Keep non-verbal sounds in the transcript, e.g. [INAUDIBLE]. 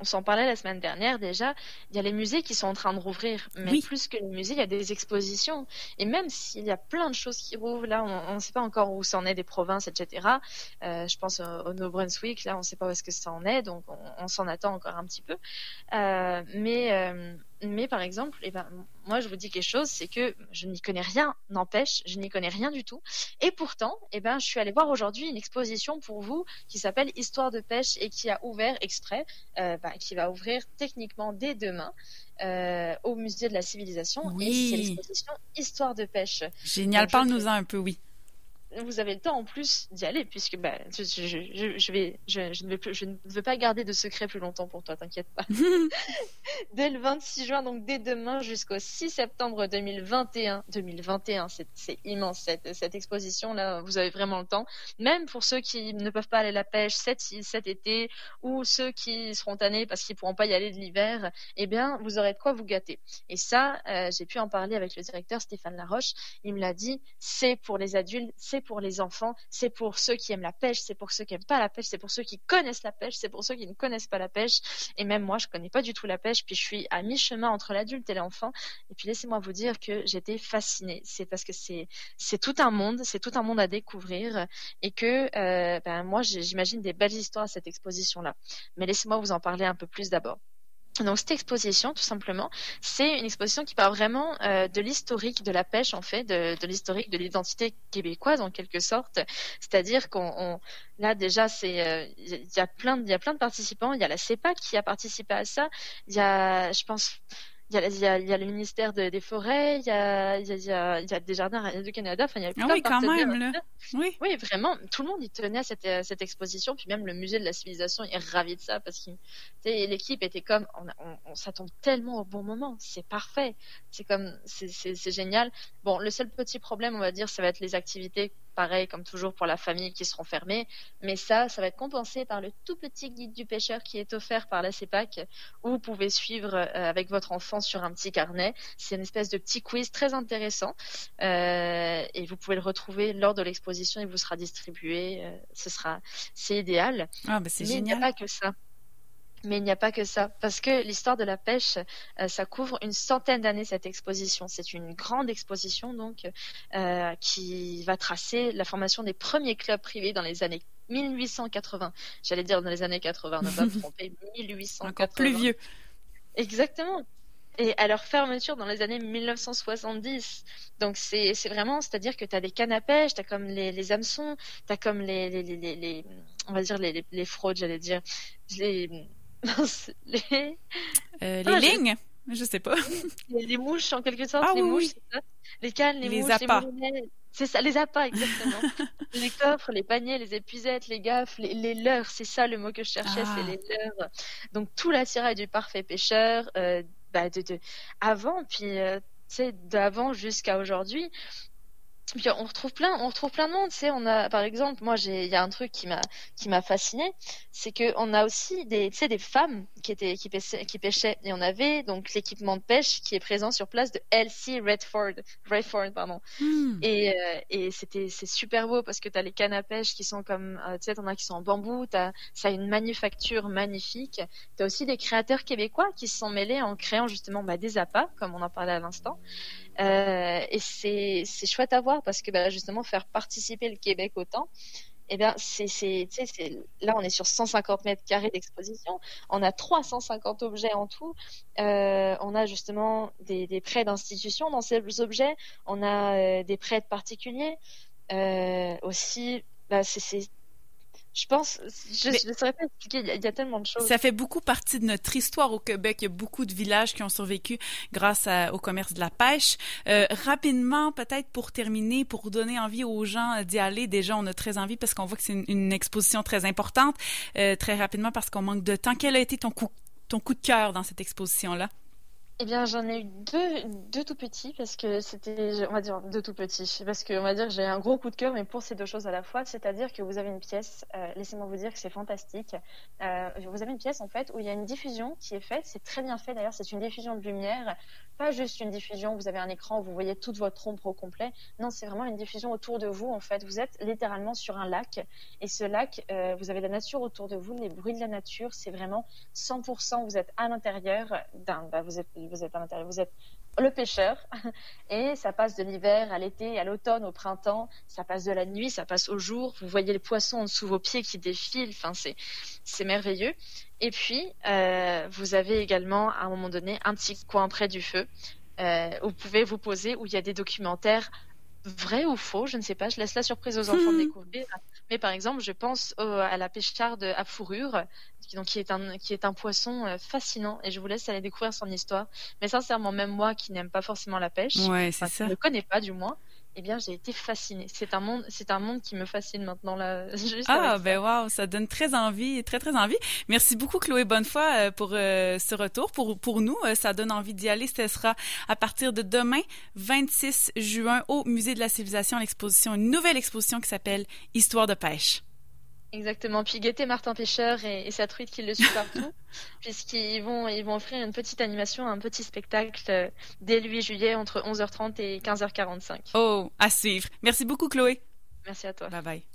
on s'en parlait la semaine dernière déjà, il y a les musées qui sont en train de rouvrir. Mais plus que les musées, il y a des expositions. Et même s'il y a plein de choses qui rouvrent, là, on ne sait pas encore où ça en est des provinces, etc. Euh, je pense au, New Brunswick, là, on ne sait pas où est-ce que ça en est, donc on, s'en attend encore un petit peu. Euh, mais euh, mais par exemple, eh ben, moi je vous dis quelque chose, c'est que je n'y connais rien, n'empêche, je n'y connais rien du tout. Et pourtant, eh ben, je suis allée voir aujourd'hui une exposition pour vous qui s'appelle Histoire de pêche et qui a ouvert exprès, euh, ben, qui va ouvrir techniquement dès demain. Euh, au musée de la civilisation oui. et c'est l'exposition Histoire de pêche. Génial, parle-nous-en un peu, oui vous avez le temps en plus d'y aller puisque bah, je, je, vais, je, ne vais plus, je ne veux pas garder de secret plus longtemps pour toi, t'inquiète pas. [LAUGHS] dès le 26 juin, donc dès demain jusqu'au 6 septembre 2021, 2021, c'est immense cette, cette exposition là, vous avez vraiment le temps. Même pour ceux qui ne peuvent pas aller à la pêche cet, cet été ou ceux qui seront tannés parce qu'ils pourront pas y aller de l'hiver, eh bien vous aurez de quoi vous gâter. Et ça, euh, j'ai pu en parler avec le directeur Stéphane Laroche. Il me l'a dit, c'est pour les adultes, c'est pour les enfants, c'est pour ceux qui aiment la pêche, c'est pour ceux qui n'aiment pas la pêche, c'est pour ceux qui connaissent la pêche, c'est pour ceux qui ne connaissent pas la pêche. Et même moi, je connais pas du tout la pêche, puis je suis à mi-chemin entre l'adulte et l'enfant. Et puis laissez-moi vous dire que j'étais fascinée. C'est parce que c'est tout un monde, c'est tout un monde à découvrir, et que euh, ben moi j'imagine des belles histoires à cette exposition là. Mais laissez-moi vous en parler un peu plus d'abord. Donc cette exposition, tout simplement, c'est une exposition qui parle vraiment euh, de l'historique de la pêche, en fait, de, l'historique de l'identité québécoise, en quelque sorte. C'est-à-dire qu'on, là déjà, c'est, euh, il y a plein, il y a plein de participants. Il y a la CEPA qui a participé à ça. Il y a, je pense, il y, a, y a, il y a, le ministère des Forêts, il y a, il y a, y a des jardins du Canada, enfin il y a plein ah oui, quand même, là. Oui. oui, vraiment, tout le monde y tenait à cette, cette exposition, puis même le musée de la civilisation est ravi de ça parce que l'équipe était comme, on, on, on, tombe tellement au bon moment, c'est parfait, c'est comme, c'est génial. Bon, le seul petit problème, on va dire, ça va être les activités pareil comme toujours pour la famille qui seront fermées. Mais ça, ça va être compensé par le tout petit guide du pêcheur qui est offert par la CEPAC, où vous pouvez suivre euh, avec votre enfant sur un petit carnet. C'est une espèce de petit quiz très intéressant euh, et vous pouvez le retrouver lors de l'exposition. Il vous sera distribué. Euh, ce sera, c'est idéal. Ah, bah c'est génial. il n'y a pas que ça. Mais il n'y a pas que ça, parce que l'histoire de la pêche, euh, ça couvre une centaine d'années cette exposition. C'est une grande exposition donc euh, qui va tracer la formation des premiers clubs privés dans les années 1880. J'allais dire dans les années 80, ne pas me [LAUGHS] tromper, 1880. Encore plus vieux. Exactement. Et à leur fermeture dans les années 1970. Donc c'est vraiment, c'est-à-dire que tu as des cannes à pêche, tu as comme les, les hameçons, tu as comme les, les, les, les, on va dire les, les fraudes, j'allais dire, les, [LAUGHS] les, euh, les lignes Je sais pas. [LAUGHS] Les, mouches, en quelque sorte. Ah les mouches, Les cannes, les, mouches, appâts. les C'est ça, les appâts, exactement. [LAUGHS] les coffres, les paniers, les épuisettes, les gaffes, les, les leurres, c'est ça le mot que je cherchais, c'est ah. les leurres. Donc tout l'attirail du parfait pêcheur, euh, bah, de, de, avant, puis euh, tu sais, d'avant jusqu'à aujourd'hui, puis on retrouve plein, on retrouve plein de monde. Tu sais, on a, par exemple, moi, j'ai, il y a un truc qui m'a, qui m'a fasciné, c'est que on a aussi des, tu sais, des femmes qui étaient, qui pêchaient, qui pêchaient, et on avait donc l'équipement de pêche qui est présent sur place de Elsie Redford, Redford, pardon. Hmm. Et, euh, et c'était, c'est super beau parce que tu as les cannes à pêche qui sont comme, euh, tu sais, t'en as qui sont en bambou, t'as, ça a une manufacture magnifique. T'as aussi des créateurs québécois qui se sont mêlés en créant justement bah, des appâts, comme on en parlait à l'instant. Euh, et c'est, c'est chouette à voir parce que bah, justement faire participer le Québec autant, eh bien, c'est, c'est, c'est, là, on est sur 150 mètres carrés d'exposition. On a 350 objets en tout. Euh, on a justement des, des prêts d'institutions dans ces objets. On a euh, des prêts de particuliers. Euh, aussi, bah, c'est, je pense, je ne saurais pas expliquer, il y, a, tellement de choses. Ça fait beaucoup partie de notre histoire au Québec. Il y a beaucoup de villages qui ont survécu grâce au commerce de la pêche. Euh, rapidement, peut-être pour terminer, pour donner envie aux gens d'y aller, déjà on a très envie parce qu'on voit que c'est une, exposition très importante. Euh, très rapidement parce qu'on manque de temps. Quel a été ton coup, ton coup de cœur dans cette exposition-là? Eh bien, j'en ai eu deux, deux tout petits parce que c'était, on va dire deux tout petits parce que on va dire j'ai un gros coup de cœur, mais pour ces deux choses à la fois, c'est-à-dire que vous avez une pièce. Euh, laissez-moi vous dire que c'est fantastique. Euh, vous avez une pièce en fait où il y a une diffusion qui est faite. C'est très bien fait d'ailleurs. C'est une diffusion de lumière, pas juste une diffusion. Vous avez un écran où vous voyez toute votre ombre au complet. Non, c'est vraiment une diffusion autour de vous. En fait, vous êtes littéralement sur un lac et ce lac, euh, vous avez la nature autour de vous, les bruits de la nature. C'est vraiment 100%. Vous êtes à l'intérieur d'un, bah, vous êtes vous êtes à l'intérieur, vous êtes le pêcheur, [LAUGHS] et ça passe de l'hiver à l'été, à l'automne, au printemps, ça passe de la nuit, ça passe au jour, vous voyez les poissons dessous vos pieds qui défilent, enfin c'est, c'est merveilleux. Et puis, euh, vous avez également à un moment donné un petit coin près du feu, euh, où vous pouvez vous poser, où il y a des documentaires vrai ou faux, je ne sais pas, je laisse la surprise aux enfants de découvrir. Mais par exemple, je pense à la pêcharde à fourrure, qui, donc, qui, est un, qui est un poisson euh, fascinant, et je vous laisse aller découvrir son histoire. Mais sincèrement, même moi qui n'aime pas forcément la pêche, ouais, c'est ça. ne connais pas du moins, eh bien, j'ai été fascinée. C'est un monde, c'est un monde qui me fascine maintenant là. [LAUGHS] ah ben waouh, ça donne très envie, très très envie. Merci beaucoup Chloé Bonnefoy euh, pour euh, ce retour. Pour pour nous, euh, ça donne envie d'y aller. Ce sera à partir de demain, 26 juin, au Musée de la Civilisation, l'exposition, une nouvelle exposition qui s'appelle Histoire de pêche. Exactement. Puis Gaieté Martin Pêcheur et, sa truite qui le suit partout, [LAUGHS] puisqu'ils vont, ils vont offrir une petite animation, un petit spectacle euh, dès le 8 juillet entre 11h30 et 15h45. Oh, à suivre. Merci beaucoup, Chloé. Merci à toi. Bye bye.